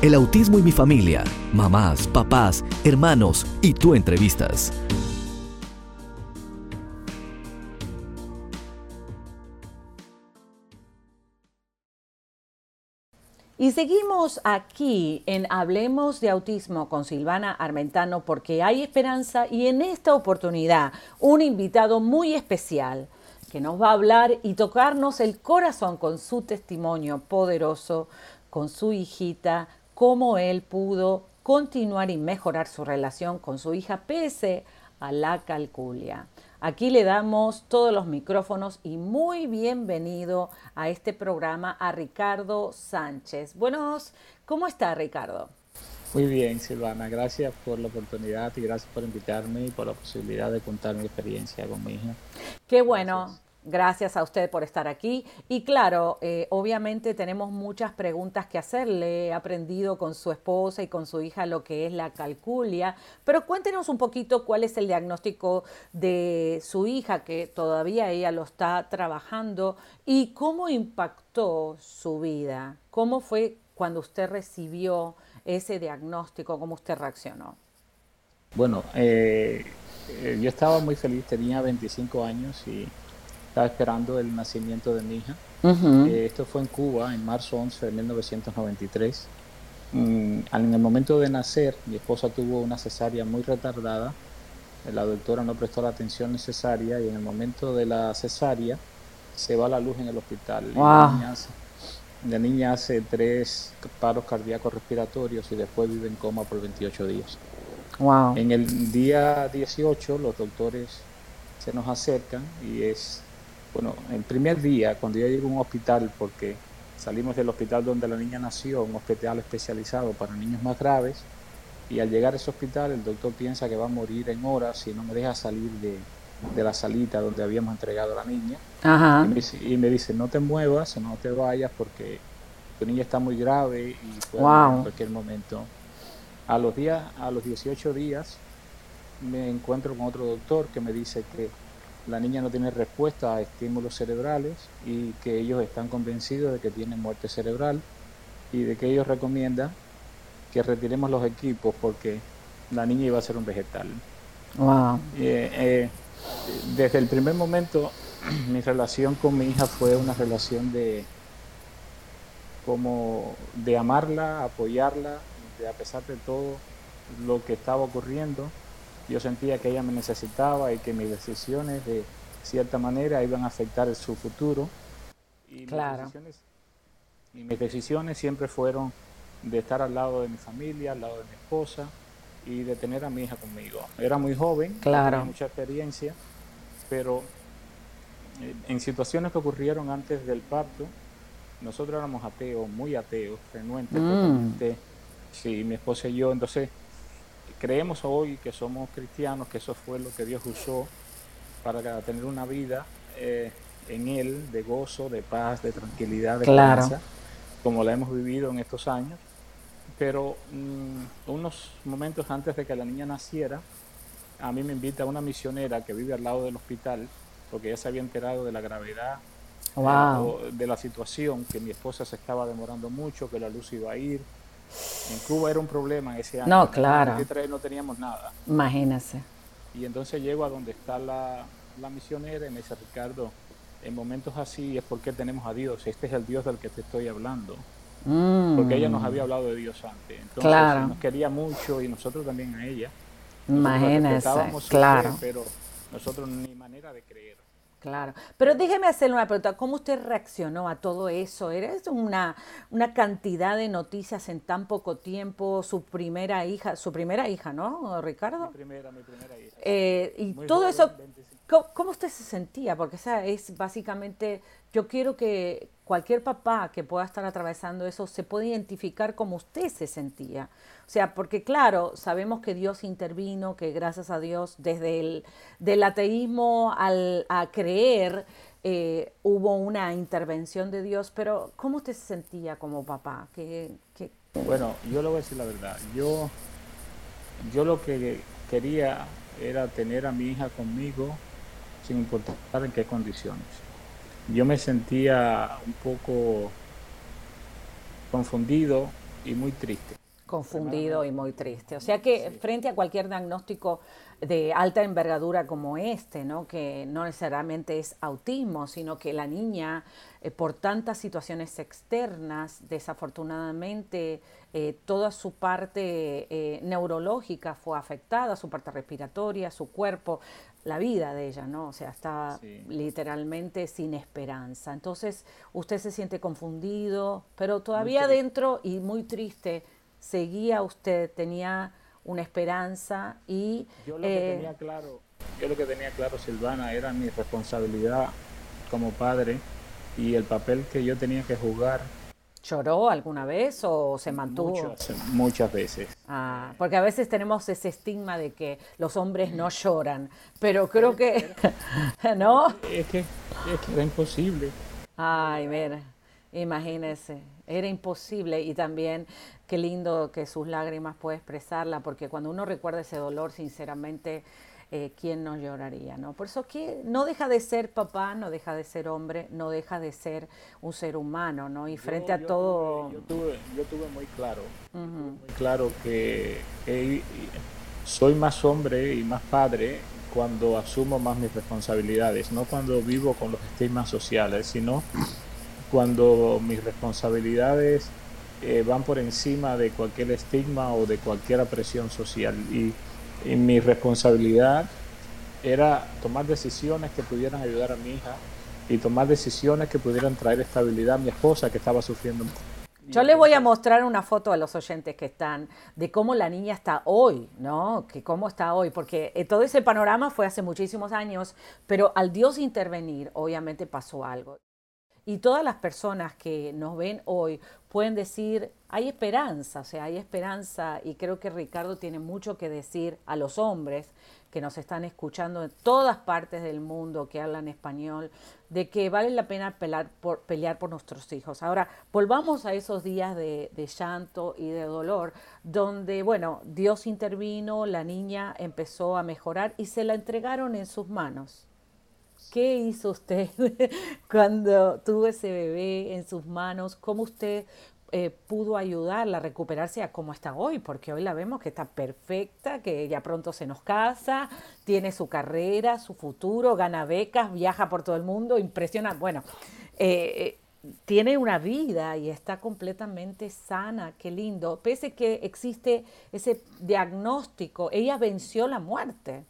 El autismo y mi familia, mamás, papás, hermanos y tú entrevistas. Y seguimos aquí en Hablemos de Autismo con Silvana Armentano porque hay esperanza y en esta oportunidad un invitado muy especial que nos va a hablar y tocarnos el corazón con su testimonio poderoso, con su hijita, cómo él pudo continuar y mejorar su relación con su hija pese a la calculia. Aquí le damos todos los micrófonos y muy bienvenido a este programa a Ricardo Sánchez. Buenos, ¿cómo está Ricardo? Muy bien, Silvana, gracias por la oportunidad y gracias por invitarme y por la posibilidad de contar mi experiencia con mi hija. Qué bueno. Gracias a usted por estar aquí. Y claro, eh, obviamente tenemos muchas preguntas que hacerle. He aprendido con su esposa y con su hija lo que es la calculia. Pero cuéntenos un poquito cuál es el diagnóstico de su hija, que todavía ella lo está trabajando, y cómo impactó su vida. ¿Cómo fue cuando usted recibió ese diagnóstico? ¿Cómo usted reaccionó? Bueno, eh, eh, yo estaba muy feliz, tenía 25 años y estaba esperando el nacimiento de mi hija. Eh, esto fue en Cuba en marzo 11 de 1993. Mm, en el momento de nacer, mi esposa tuvo una cesárea muy retardada. La doctora no prestó la atención necesaria y en el momento de la cesárea se va la luz en el hospital. La, niña hace, tres paros cardíacos respiratorios y después vive en coma por 28 días. En el día 18 los doctores se nos acercan y es bueno, el primer día, cuando yo llego a un hospital, porque salimos del hospital donde la niña nació, un hospital especializado para niños más graves, y al llegar a ese hospital el doctor piensa que va a morir en horas si no me deja salir de, la salita donde habíamos entregado a la niña. Y, me dice, no te muevas, no te vayas porque tu niña está muy grave y puede morir en cualquier momento. A los, días, a los 18 días me encuentro con otro doctor que me dice que la niña no tiene respuesta a estímulos cerebrales y que ellos están convencidos de que tiene muerte cerebral y de que ellos recomiendan que retiremos los equipos porque la niña iba a ser un vegetal. Wow. Eh, eh, desde el primer momento mi relación con mi hija fue una relación de como de amarla, apoyarla, de a pesar de todo lo que estaba ocurriendo, yo sentía que ella me necesitaba y que mis decisiones de cierta manera iban a afectar su futuro. Y claro. Mis decisiones, y mis decisiones siempre fueron de estar al lado de mi familia, al lado de mi esposa y de tener a mi hija conmigo. Era muy joven, claro. tenía mucha experiencia, pero eh, en situaciones que ocurrieron antes del parto, nosotros éramos ateos, muy ateos, renuentes, mm. sí, mi esposa y yo, entonces creemos hoy que somos cristianos, que eso fue lo que Dios usó para tener una vida eh, en Él de gozo, de paz, de tranquilidad, de claro. como la hemos vivido en estos años. Pero mm, unos momentos antes de que la niña naciera, a mí me invita una misionera que vive al lado del hospital, porque ella se había enterado de la gravedad eh, de la situación, que mi esposa se estaba demorando mucho, que la luz iba a ir, en Cuba era un problema ese año. No, claro. En no teníamos nada. Imagínese. Y entonces llego a donde está la, misionera y me dice, Ricardo, en momentos así es porque tenemos a Dios. Este es el Dios del que te estoy hablando. Mm. Porque ella nos había hablado de Dios antes. Entonces claro. nos quería mucho y nosotros también a ella. Imagínese, claro. pero nosotros ni manera de creer. Claro, pero déjeme hacerle una pregunta, ¿cómo usted reaccionó a todo eso? ¿Era una, una cantidad de noticias en tan poco tiempo? Su primera hija, su primera hija, ¿no, Ricardo? Mi primera, mi primera hija. Eh, y todo eso, ¿cómo, usted se sentía? Porque esa es básicamente, yo quiero que cualquier papá que pueda estar atravesando eso se pueda identificar como usted se sentía. O sea, porque claro, sabemos que Dios intervino, que gracias a Dios, desde el del ateísmo al, a creer, eh, hubo una intervención de Dios, pero ¿cómo usted se sentía como papá? ¿Qué, Bueno, yo le voy a decir la verdad. Yo, yo lo que quería era tener a mi hija conmigo sin importar en qué condiciones. Yo me sentía un poco confundido y muy triste. Confundido y muy triste. O sea que frente a cualquier diagnóstico de alta envergadura como este, ¿no? que no necesariamente es autismo, sino que la niña, eh, por tantas situaciones externas, desafortunadamente, eh, toda su parte eh, neurológica fue afectada, su parte respiratoria, su cuerpo, la vida de ella, ¿no? O sea, estaba literalmente sin esperanza. Entonces, usted se siente confundido, pero todavía dentro y muy triste seguía usted, tenía una esperanza y... Yo lo que eh, tenía claro, yo lo que tenía claro, Silvana, era mi responsabilidad como padre y el papel que yo tenía que jugar. ¿Lloró alguna vez o se mantuvo? Muchas, muchas veces. Ah, porque a veces tenemos ese estigma de que los hombres no lloran, pero creo que... ¿No? Es que, es que era imposible. Ay, mira, imagínese, era imposible y también qué lindo que sus lágrimas puede expresarla, porque cuando uno recuerda ese dolor, sinceramente, eh, ¿quién no lloraría? ¿no? Por eso que no deja de ser papá, no deja de ser hombre, no deja de ser un ser humano, ¿no? Y frente a todo... yo, tuve, yo, tuve, muy claro, muy claro que soy más hombre y más padre cuando asumo más mis responsabilidades, no cuando vivo con los estigmas sociales, sino cuando mis responsabilidades eh, van por encima de cualquier estigma o de cualquier presión social. Y, mi responsabilidad era tomar decisiones que pudieran ayudar a mi hija y tomar decisiones que pudieran traer estabilidad a mi esposa que estaba sufriendo. Yo le voy a mostrar una foto a los oyentes que están de cómo la niña está hoy, ¿no? Que cómo está hoy, porque eh, todo ese panorama fue hace muchísimos años, pero al Dios intervenir, obviamente pasó algo. Y todas las personas que nos ven hoy pueden decir, hay esperanza, o sea, hay esperanza y creo que Ricardo tiene mucho que decir a los hombres que nos están escuchando en todas partes del mundo que hablan español, de que vale la pena pelear por, pelear por nuestros hijos. Ahora, volvamos a esos días de, de llanto y de dolor, donde, bueno, Dios intervino, la niña empezó a mejorar y se la entregaron en sus manos. ¿Qué hizo usted cuando tuvo ese bebé en sus manos? ¿Cómo usted eh, pudo ayudarla a recuperarse a cómo está hoy? Porque hoy la vemos que está perfecta, que ya pronto se nos casa, tiene su carrera, su futuro, gana becas, viaja por todo el mundo, impresiona. Bueno, eh, eh, tiene una vida y está completamente sana, qué lindo. Pese que existe ese diagnóstico, ella venció la muerte.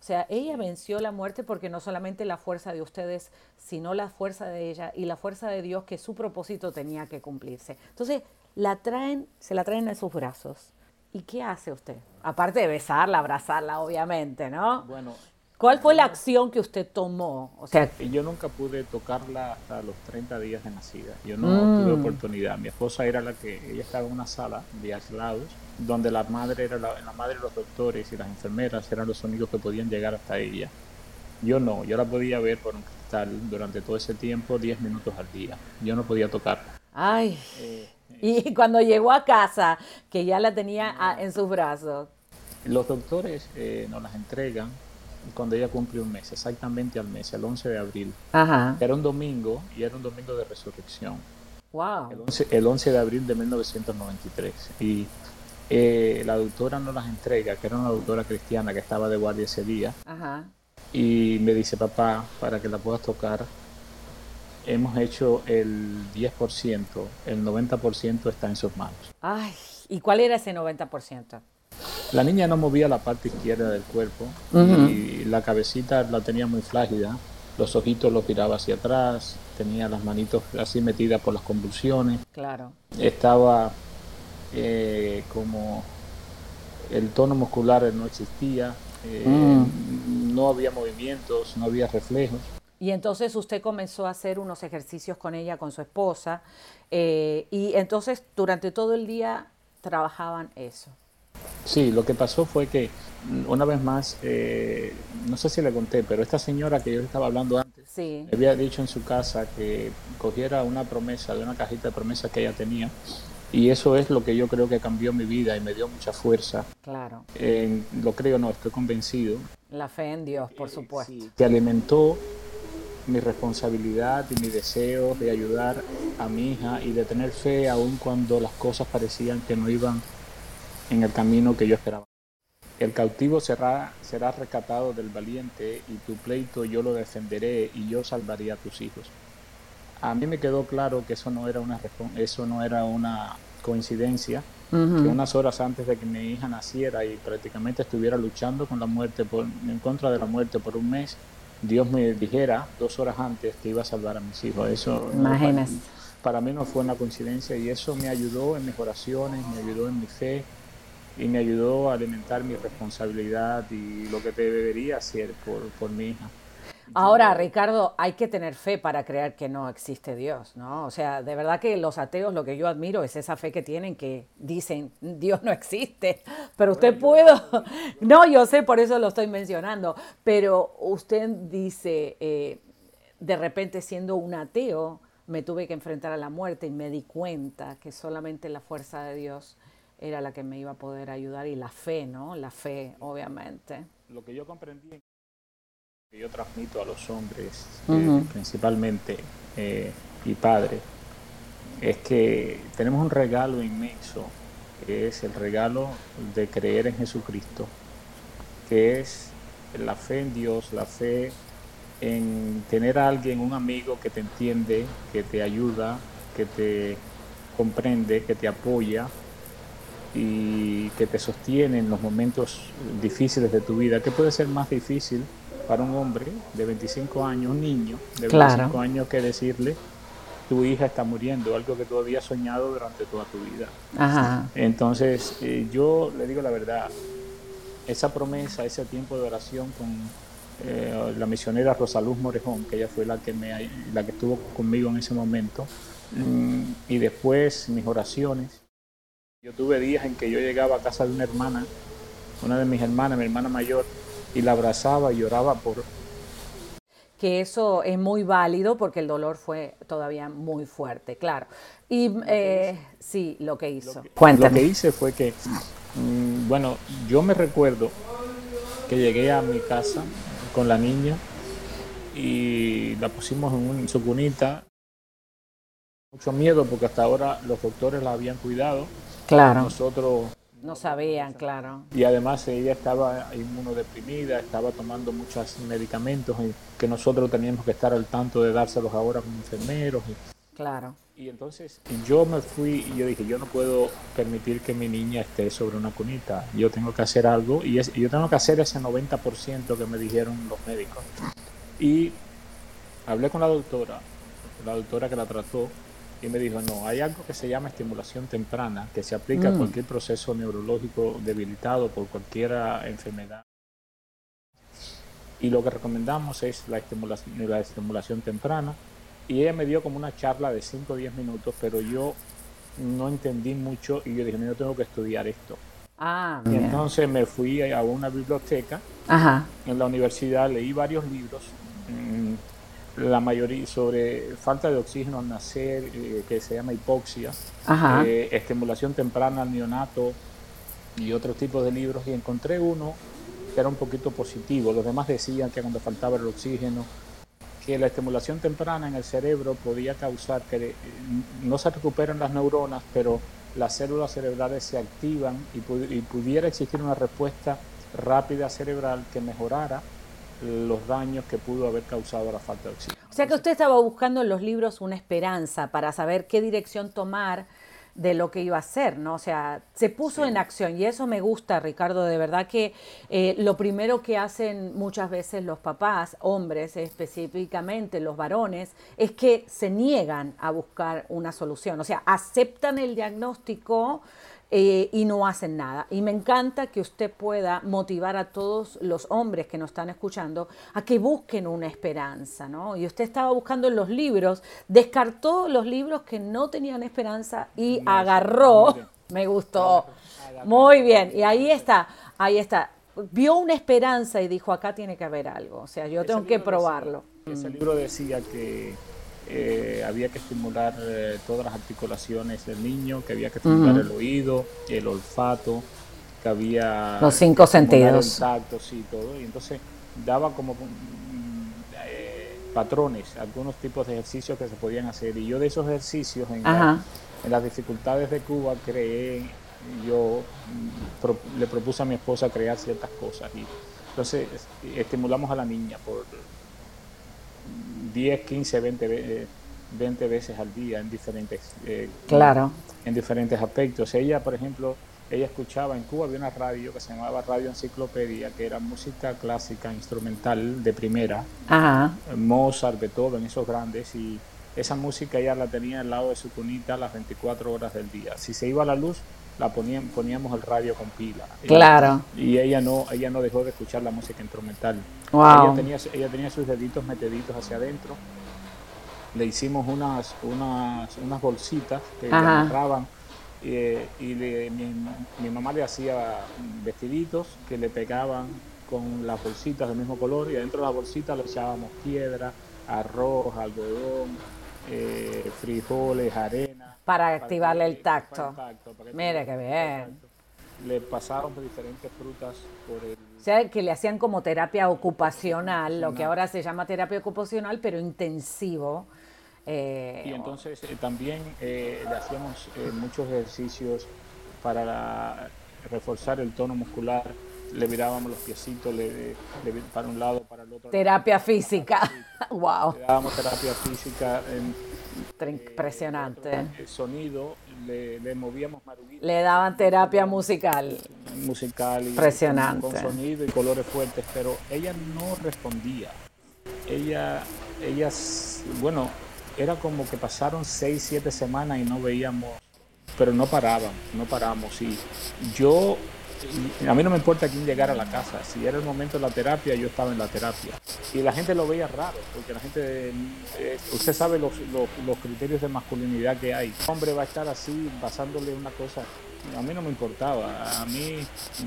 O sea, ella venció la muerte porque no solamente la fuerza de ustedes, sino la fuerza de ella y la fuerza de Dios que su propósito tenía que cumplirse. Entonces, la traen, se la traen en sus brazos. ¿Y qué hace usted? Aparte de besarla, abrazarla, obviamente, ¿no? Bueno, ¿Cuál fue la acción que usted tomó? O sea, yo nunca pude tocarla hasta los 30 días de nacida. Yo no mm. tuve oportunidad. Mi esposa era la que, ella estaba en una sala de aislados, donde la madre era la, madre de los doctores y las enfermeras eran los únicos que podían llegar hasta ella. Yo no, yo la podía ver por un cristal durante todo ese tiempo, 10 minutos al día. Yo no podía tocarla. Ay. Eh, y cuando llegó a casa, que ya la tenía en sus brazos. Los doctores eh, nos las entregan cuando ella cumplió un mes, exactamente al mes, el 11 de abril. Era un domingo y era un domingo de resurrección. Wow. El 11, de abril de 1993. Y eh, la doctora nos las entrega, que era una doctora cristiana que estaba de guardia ese día. Y me dice, papá, para que la puedas tocar, hemos hecho el 10%, el 90% está en sus manos. Ay, ¿y cuál era ese 90%? La niña no movía la parte izquierda del cuerpo y la cabecita la tenía muy flácida, los ojitos los tiraba hacia atrás, tenía las manitos así metidas por las convulsiones. Claro. Estaba eh, como el tono muscular no existía, eh, mm. no había movimientos, no había reflejos. Y entonces usted comenzó a hacer unos ejercicios con ella, con su esposa, eh, y entonces durante todo el día trabajaban eso. Sí, lo que pasó fue que una vez más, eh, no sé si le conté, pero esta señora que yo estaba hablando antes, había dicho en su casa que cogiera una promesa de una cajita de promesas que ella tenía. Y eso es lo que yo creo que cambió mi vida y me dio mucha fuerza. Claro. lo creo, no, estoy convencido. La fe en Dios, por supuesto. que alimentó mi responsabilidad y mi deseo de ayudar a mi hija y de tener fe aun cuando las cosas parecían que no iban en el camino que yo esperaba. El cautivo será, será rescatado del valiente y tu pleito yo lo defenderé y yo salvaré a tus hijos. A mí me quedó claro que eso no era una, eso no era una coincidencia, que unas horas antes de que mi hija naciera y prácticamente estuviera luchando con la muerte por, en contra de la muerte por un mes, Dios me dijera dos horas antes que iba a salvar a mis hijos. Eso para, mí no fue una coincidencia y eso me ayudó en mis oraciones, me ayudó en mi fe y me ayudó a alimentar mi responsabilidad y lo que te debería hacer por, por mi hija. Ahora, Ricardo, hay que tener fe para creer que no existe Dios, ¿no? O sea, de verdad que los ateos lo que yo admiro es esa fe que tienen que dicen Dios no existe, pero usted puede, no, yo sé, por eso lo estoy mencionando, pero usted dice, eh, de repente siendo un ateo, me tuve que enfrentar a la muerte y me di cuenta que solamente la fuerza de Dios era la que me iba a poder ayudar y la fe, ¿no? La fe, obviamente. Lo que yo comprendí que yo transmito a los hombres, eh, principalmente, eh, y padres, es que tenemos un regalo inmenso, que es el regalo de creer en Jesucristo, que es la fe en Dios, la fe en tener a alguien, un amigo que te entiende, que te ayuda, que te comprende, que te apoya y que te sostiene en los momentos difíciles de tu vida. ¿Qué puede ser más difícil para un hombre de 25 años, un niño de 25 años, que decirle, tu hija está muriendo, algo que tú habías soñado durante toda tu vida. Entonces, eh, yo le digo la verdad, esa promesa, ese tiempo de oración con eh, la misionera Rosaluz Morejón, que ella fue la que, me, la que estuvo conmigo en ese momento, mm, y después mis oraciones. Yo tuve días en que yo llegaba a casa de una hermana, una de mis hermanas, mi hermana mayor, y la abrazaba y lloraba por... Que eso es muy válido porque el dolor fue todavía muy fuerte, claro. Y eh, sí, lo que hizo. Lo que, hice fue que, mm, bueno, yo me recuerdo que llegué a mi casa con la niña y la pusimos en, un, su cunita. Mucho miedo porque hasta ahora los doctores la habían cuidado. Claro. Nosotros no sabían, claro. Y además ella estaba inmunodeprimida, estaba tomando muchos medicamentos y que nosotros teníamos que estar al tanto de dárselos ahora como enfermeros. Y, claro. Y entonces yo me fui y yo dije, yo no puedo permitir que mi niña esté sobre una cunita. Yo tengo que hacer algo y, es, yo tengo que hacer ese 90% que me dijeron los médicos. Y hablé con la doctora, la doctora que la trató, y me dijo, no, hay algo que se llama estimulación temprana, que se aplica a mm. cualquier proceso neurológico debilitado por cualquier enfermedad. Y lo que recomendamos es la estimulación, la estimulación temprana. Y ella me dio como una charla de 5 o 10 minutos, pero yo no entendí mucho y yo dije, no, yo tengo que estudiar esto. Ah, y entonces me fui a una biblioteca en la universidad, leí varios libros. Mm, la mayoría sobre falta de oxígeno al nacer, eh, que se llama hipoxia, eh, estimulación temprana al neonato y otros tipos de libros, y encontré uno que era un poquito positivo. Los demás decían que cuando faltaba el oxígeno, que la estimulación temprana en el cerebro podía causar que eh, no se recuperan las neuronas, pero las células cerebrales se activan y pudiera existir una respuesta rápida cerebral que mejorara los daños que pudo haber causado la falta de oxígeno. O sea que usted estaba buscando en los libros una esperanza para saber qué dirección tomar de lo que iba a hacer, ¿no? O sea, se puso en acción y eso me gusta, Ricardo, de verdad que eh, lo primero que hacen muchas veces los papás, hombres específicamente, los varones, es que se niegan a buscar una solución, o sea, aceptan el diagnóstico, eh, y no hacen nada. Y me encanta que usted pueda motivar a todos los hombres que nos están escuchando a que busquen una esperanza, ¿no? Y usted estaba buscando en los libros, descartó los libros que no tenían esperanza y agarró, me gustó, muy bien, y ahí está, ahí está. Vio una esperanza y dijo, acá tiene que haber algo, o sea, yo tengo que probarlo. ese libro decía que eh, había que estimular eh, todas las articulaciones del niño, que había que estimular el oído, el olfato, que había... Los cinco sentidos. El tacto, sí, todo. Y entonces daba como... Mm, eh, patrones, algunos tipos de ejercicios que se podían hacer. Y yo de esos ejercicios, en, en las dificultades de Cuba, creé, yo mm, le propuse a mi esposa crear ciertas cosas. Y entonces estimulamos a la niña por 10, 15, 20, 20 veces al día en diferentes, eh, claro. en diferentes aspectos. Ella, por ejemplo, ella escuchaba en Cuba había una radio que se llamaba Radio Enciclopedia, que era música clásica, instrumental de primera, Ajá. Mozart, Beethoven, esos grandes, y esa música ella la tenía al lado de su cunita las 24 horas del día. Si se iba a la luz, la ponían, poníamos el radio con pila. Claro. Y, ella no, ella no dejó de escuchar la música instrumental. Ella, tenía, ella tenía sus deditos metiditos hacia adentro. Le hicimos unas, unas, unas bolsitas que agarraban eh, y mi, mamá le hacía vestiditos que le pegaban con las bolsitas del mismo color y adentro de las bolsitas le echábamos piedra, arroz, algodón, eh, frijoles, arena. Para, activarle el tacto. Mire qué bien. Le pasaron diferentes frutas por el... O sea, que le hacían como terapia ocupacional, lo que ahora se llama terapia ocupacional, pero intensivo eh, y entonces eh, también eh, le hacíamos muchos ejercicios para reforzar el tono muscular, le mirábamos los piecitos le, para un lado, para el otro. Terapia física, wow. Le dábamos terapia física. Impresionante. El sonido, le, movíamos maruguitas. Le daban terapia musical. Musical. Impresionante. Con, con, sonido y colores fuertes, pero ella no respondía. Ella, ella, bueno, era como que pasaron seis, siete semanas y no veíamos, pero no paraban, no paramos. Y yo, a mí no me importa quién llegara a la casa, si era el momento de la terapia, yo estaba en la terapia. Y la gente lo veía raro, porque la gente, eh, usted sabe los, los, criterios de masculinidad que hay. El hombre va a estar así, pasándole una cosa, a mí no me importaba, a mí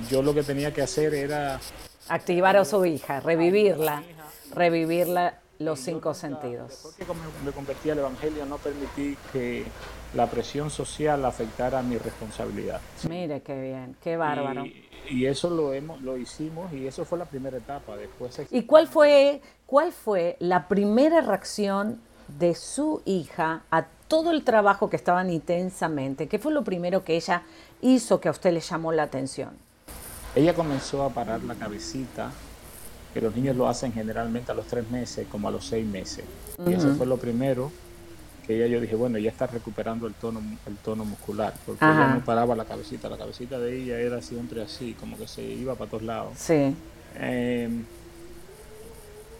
yo lo que tenía que hacer era... Activar a su hija, revivirla, revivirla los cinco sentidos. Después que me convertí al Evangelio, no permití que la presión social afectara mi responsabilidad. Mire qué bien, qué bárbaro. Y, eso lo hemos, lo hicimos y eso fue la primera etapa. Después. ¿Y cuál fue, cuál fue la primera reacción de su hija a todo el trabajo que estaban intensamente? ¿Qué fue lo primero que ella hizo que a usted le llamó la atención? Ella comenzó a parar la cabecita que los niños lo hacen generalmente a los tres meses como a los seis meses. Y eso fue lo primero que ella yo dije, bueno, ya está recuperando el tono, el tono muscular, porque ella no paraba la cabecita, la cabecita de ella era siempre así, como que se iba para todos lados. Sí. Em,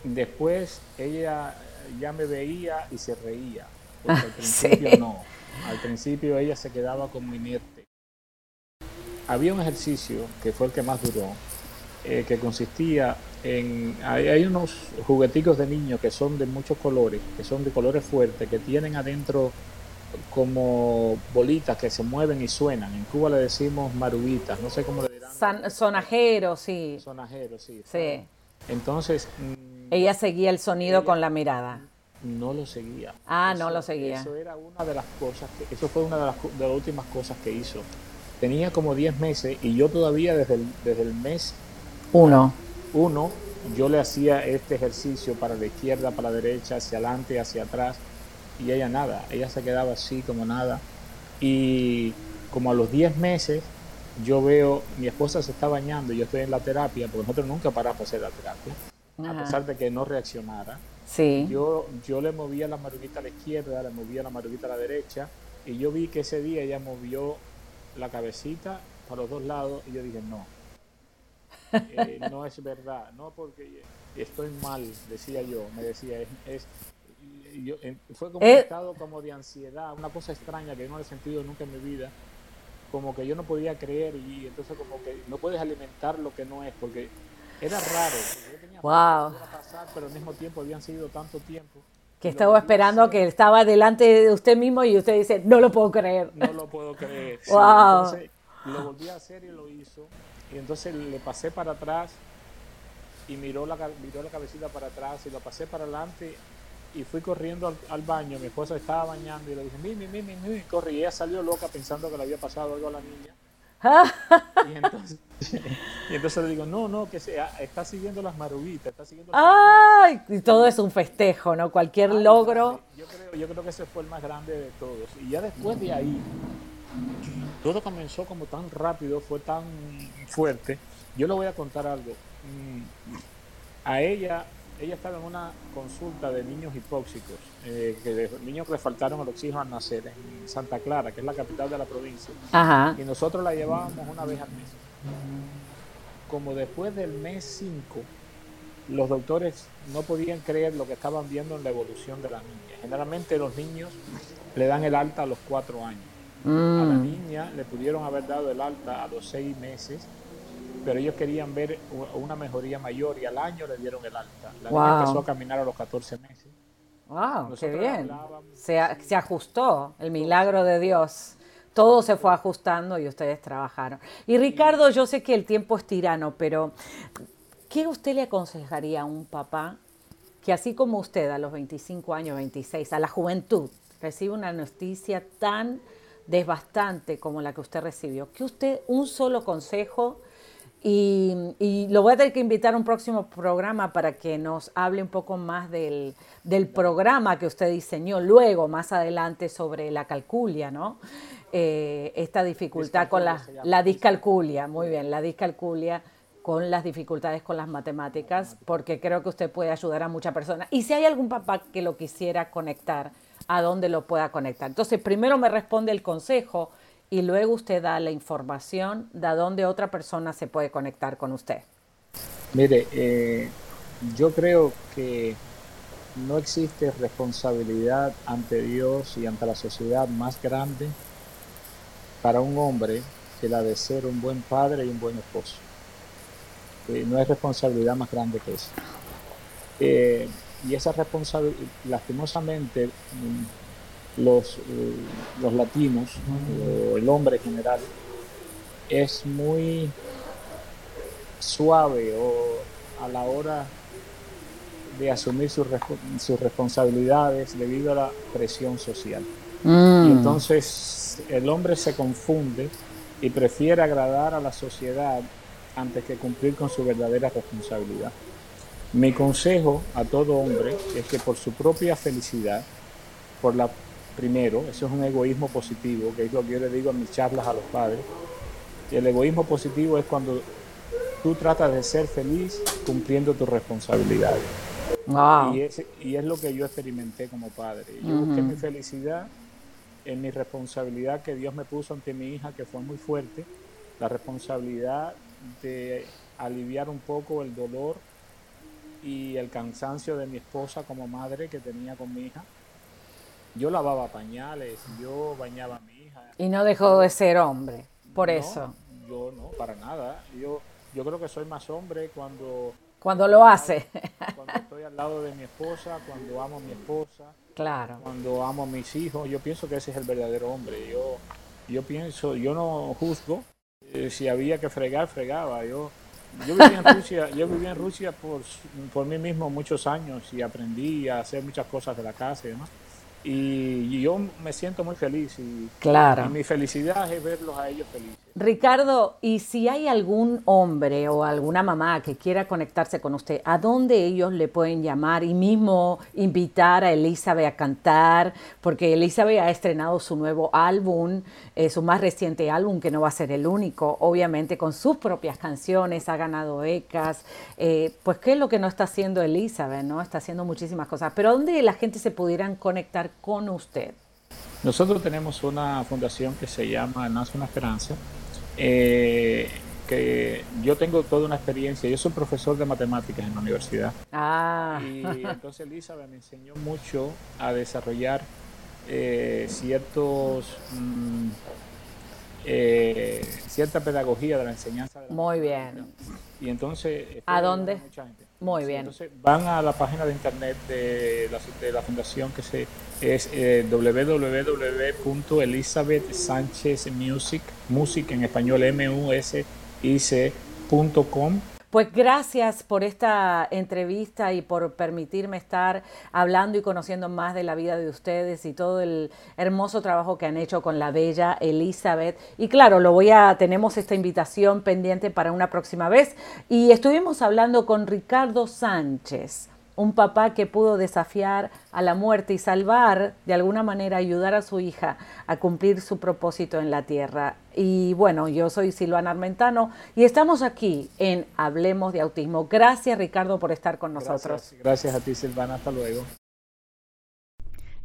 después ella ya me veía y se reía, porque al principio no, al principio ella se quedaba como inerte. Había un ejercicio que fue el que más duró, eh, que consistía en, hay, unos jugueticos de niños que son de muchos colores, que son de colores fuertes, que tienen adentro como bolitas que se mueven y suenan. En Cuba le decimos maruguitas, no sé cómo le dirán. sonajeros, sí. Sonajeros, sí. Sí. Entonces... Mm, ella seguía el sonido con la mirada. No lo seguía. Ah, no lo seguía. Eso era una de las cosas, que, eso fue una de las, de las últimas cosas que hizo. Tenía como 10 meses y yo todavía desde el, desde el mes uno. Uno, yo le hacía este ejercicio para la izquierda, para la derecha, hacia adelante, hacia atrás, y ella nada, ella se quedaba así como nada. Y como a los 10 meses, yo veo, mi esposa se está bañando y yo estoy en la terapia, porque nosotros nunca paramos a hacer la terapia, a pesar de que no reaccionara. Sí. Yo, yo le movía la maruguita a la izquierda, le movía la maruguita a la derecha, y yo vi que ese día ella movió la cabecita para los dos lados, y yo dije, no, eh, no es verdad, no porque estoy mal, decía yo, me decía, es, fue como un eh. estado como de ansiedad, una cosa extraña que no he sentido nunca en mi vida, como que yo no podía creer y entonces como que no puedes alimentar lo que no es, porque era raro, yo tenía wow. pasar, pero al mismo tiempo habían sido tanto tiempo. Que estaba esperando que estaba delante de usted mismo y usted dice, no lo puedo creer. No lo puedo creer. Wow. entonces lo volví a hacer y lo hizo. Y entonces le pasé para atrás y miró la, miró la cabecita para atrás y lo pasé para adelante y fui corriendo al, baño. Mi esposa estaba bañando y le dije, Mimi, Mimi, Mimi, corre. Y ella salió loca pensando que le había pasado algo a la niña. y, entonces, y entonces le digo, no, no, que se, está siguiendo las marubitas, está siguiendo ¡Ay! Y todo es un festejo, ¿no? Cualquier logro. Yo creo, yo creo que ese fue el más grande de todos. Y ya después de ahí, todo comenzó como tan rápido, fue tan fuerte. Yo le voy a contar algo. Mm, a ella, ella estaba en una consulta de niños hipóxicos, eh, que de niños que le faltaron el oxígeno al nacer en Santa Clara, que es la capital de la provincia. Y nosotros la llevábamos una vez al mes. Como después del mes 5, los doctores no podían creer lo que estaban viendo en la evolución de la niña. Generalmente los niños le dan el alta a los 4 años. A la mm. niña le pudieron haber dado el alta a los 6 meses pero ellos querían ver una mejoría mayor y al año le dieron el alta. La niña empezó a caminar a los 14 meses. ¡Wow! ¡Qué bien! Se, se, ajustó el milagro de Dios. Todo se fue ajustando y ustedes trabajaron. Y Ricardo, yo sé que el tiempo es tirano, pero ¿qué usted le aconsejaría a un papá que así como usted a los 25 años, 26, a la juventud, recibe una noticia tan desbastante como la que usted recibió? Que usted, un solo consejo y, lo voy a tener que invitar a un próximo programa para que nos hable un poco más del, programa que usted diseñó luego, más adelante, sobre la calculia, ¿no? Eh, esta dificultad con la, la discalculia, muy bien, la discalculia con las dificultades con las matemáticas, porque creo que usted puede ayudar a muchas personas. Y si hay algún papá que lo quisiera conectar, ¿a dónde lo pueda conectar? Entonces, primero me responde el consejo y luego usted da la información de dónde otra persona se puede conectar con usted. Mire, eh, yo creo que no existe responsabilidad ante Dios y ante la sociedad más grande para un hombre que la de ser un buen padre y un buen esposo. Eh, no hay responsabilidad más grande que esa. Eh, y esa responsabilidad, lastimosamente, los, eh, los latinos, o el hombre en general, es muy suave o a la hora de asumir sus, sus responsabilidades debido a la presión social. Mm. Y entonces el hombre se confunde y prefiere agradar a la sociedad antes que cumplir con su verdadera responsabilidad. Mi consejo a todo hombre es que por su propia felicidad, por la primero, eso es un egoísmo positivo, que es lo que yo le digo en mis charlas a los padres. El egoísmo positivo es cuando tú tratas de ser feliz cumpliendo tus responsabilidades. Y, es, y es lo que yo experimenté como padre. Yo busqué mi felicidad en mi responsabilidad que Dios me puso ante mi hija, que fue muy fuerte, la responsabilidad de aliviar un poco el dolor y el cansancio de mi esposa como madre que tenía con mi hija yo lavaba pañales, yo bañaba a mi hija. Y no dejó de ser hombre, por eso. Yo no, para nada. Yo, yo creo que soy más hombre cuando... Cuando lo hace. Cuando estoy al lado de mi esposa, cuando amo a mi esposa. Claro. Cuando amo a mis hijos. Yo pienso que ese es el verdadero hombre. Yo, yo pienso, yo no juzgo. Eh, si había que fregar, fregaba. Yo, yo vivía en Rusia, yo vivía en Rusia por, por mí mismo muchos años y aprendí a hacer muchas cosas de la casa y demás y yo me siento muy feliz y, claro. mi felicidad es verlos a ellos felices. Ricardo, y si hay algún hombre o alguna mamá que quiera conectarse con usted, ¿a dónde ellos le pueden llamar y mismo invitar a Elizabeth a cantar? Porque Elizabeth ha estrenado su nuevo álbum, eh, su más reciente álbum, que no va a ser el único, obviamente con sus propias canciones, ha ganado becas. Eh, pues, ¿qué es lo que no está haciendo Elizabeth? ¿no? Está haciendo muchísimas cosas. Pero ¿dónde la gente se pudieran conectar con usted? Nosotros tenemos una fundación que se llama Nace una Esperanza, eh, que yo tengo toda una experiencia, yo soy profesor de matemáticas en la universidad. Ah. Y entonces Elizabeth me enseñó mucho a desarrollar eh, ciertos... Mm, eh, cierta pedagogía de la enseñanza. Muy bien. Y entonces... ¿A dónde? Muy bien. Entonces van a la página de internet de la, de la fundación que se, es eh, www.elizabeth Sánchez Music, en español m u s i Pues gracias por esta entrevista y por permitirme estar hablando y conociendo más de la vida de ustedes y todo el hermoso trabajo que han hecho con la bella Elizabeth. Y claro, lo voy a tenemos esta invitación pendiente para una próxima vez y estuvimos hablando con Ricardo Sánchez un papá que pudo desafiar a la muerte y salvar, de alguna manera, ayudar a su hija a cumplir su propósito en la tierra. Y bueno, yo soy Silvana Armentano y estamos aquí en Hablemos de Autismo. Gracias Ricardo por estar con nosotros. Gracias, gracias a ti Silvana, hasta luego.